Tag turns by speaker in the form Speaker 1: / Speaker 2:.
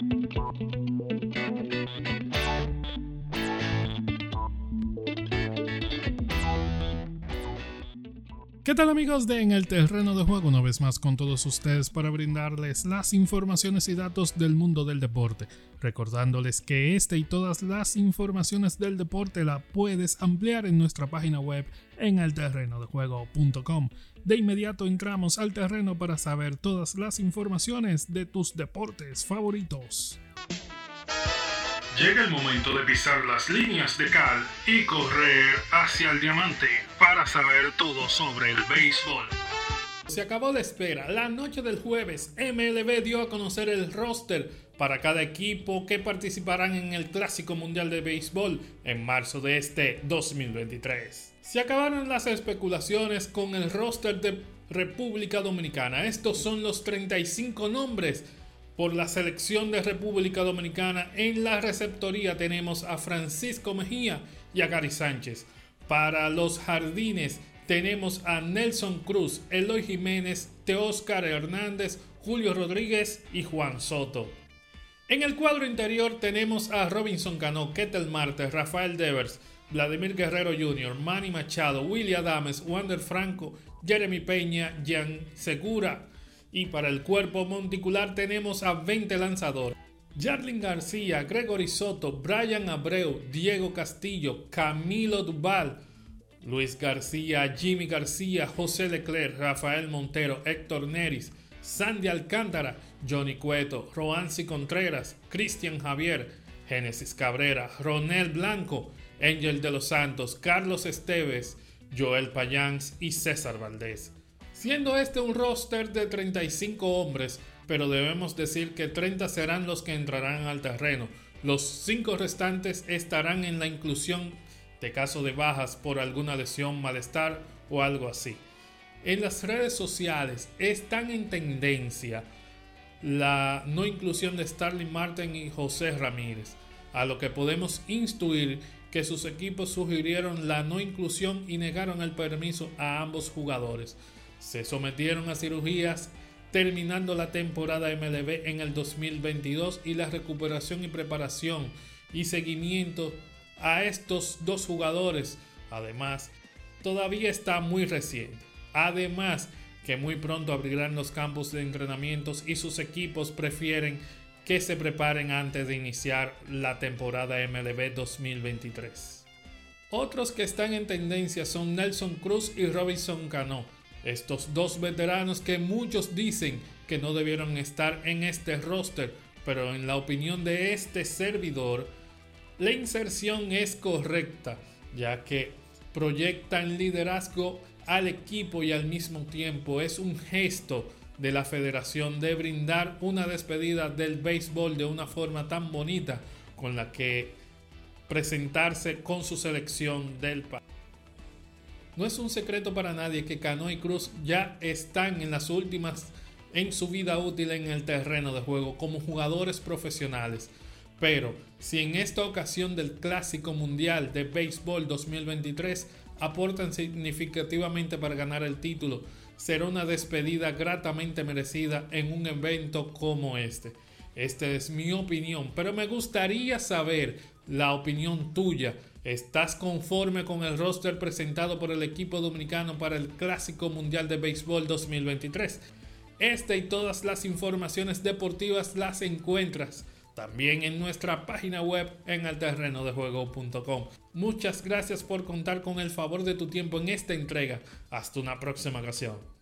Speaker 1: Thank you. ¿Qué tal amigos de En el Terreno de Juego? Una vez más con todos ustedes para brindarles las informaciones y datos del mundo del deporte. Recordándoles que este y todas las informaciones del deporte la puedes ampliar en nuestra página web en elterrenodejuego.com. De inmediato entramos al terreno para saber todas las informaciones de tus deportes favoritos.
Speaker 2: Llega el momento de pisar las líneas de cal y correr hacia el diamante saber todo sobre el béisbol.
Speaker 1: Se acabó la espera. La noche del jueves, MLB dio a conocer el roster para cada equipo que participarán en el Clásico Mundial de Béisbol en marzo de este 2023. Se acabaron las especulaciones con el roster de República Dominicana. Estos son los 35 nombres por la selección de República Dominicana. En la receptoría tenemos a Francisco Mejía y a Gary Sánchez. Para los jardines tenemos a Nelson Cruz, Eloy Jiménez, Teóscar Hernández, Julio Rodríguez y Juan Soto. En el cuadro interior tenemos a Robinson Cano, Ketel Marte, Rafael Devers, Vladimir Guerrero Jr., Manny Machado, Willy Adames, Wander Franco, Jeremy Peña, Jan Segura, y para el cuerpo monticular tenemos a 20 lanzadores. Jarlin García, Gregory Soto, Brian Abreu, Diego Castillo, Camilo Duval, Luis García, Jimmy García, José Leclerc, Rafael Montero, Héctor Neris, Sandy Alcántara, Johnny Cueto, Roansi Contreras, Cristian Javier, Génesis Cabrera, Ronel Blanco, Ángel de los Santos, Carlos Esteves, Joel Payans y César Valdés. Siendo este un roster de 35 hombres, pero debemos decir que 30 serán los que entrarán al terreno. Los 5 restantes estarán en la inclusión de caso de bajas por alguna lesión, malestar o algo así. En las redes sociales están en tendencia la no inclusión de Starling Martin y José Ramírez, a lo que podemos instruir que sus equipos sugirieron la no inclusión y negaron el permiso a ambos jugadores se sometieron a cirugías terminando la temporada MLB en el 2022 y la recuperación y preparación y seguimiento a estos dos jugadores además todavía está muy reciente. Además que muy pronto abrirán los campos de entrenamientos y sus equipos prefieren que se preparen antes de iniciar la temporada MLB 2023. Otros que están en tendencia son Nelson Cruz y Robinson Cano estos dos veteranos que muchos dicen que no debieron estar en este roster, pero en la opinión de este servidor, la inserción es correcta, ya que proyectan liderazgo al equipo y al mismo tiempo es un gesto de la federación de brindar una despedida del béisbol de una forma tan bonita con la que presentarse con su selección del país. No es un secreto para nadie que Cano y Cruz ya están en las últimas en su vida útil en el terreno de juego como jugadores profesionales. Pero si en esta ocasión del Clásico Mundial de Béisbol 2023 aportan significativamente para ganar el título, será una despedida gratamente merecida en un evento como este. Esta es mi opinión, pero me gustaría saber la opinión tuya ¿Estás conforme con el roster presentado por el equipo dominicano para el Clásico Mundial de Béisbol 2023? Esta y todas las informaciones deportivas las encuentras también en nuestra página web en alterrenodejuego.com. Muchas gracias por contar con el favor de tu tiempo en esta entrega. Hasta una próxima ocasión.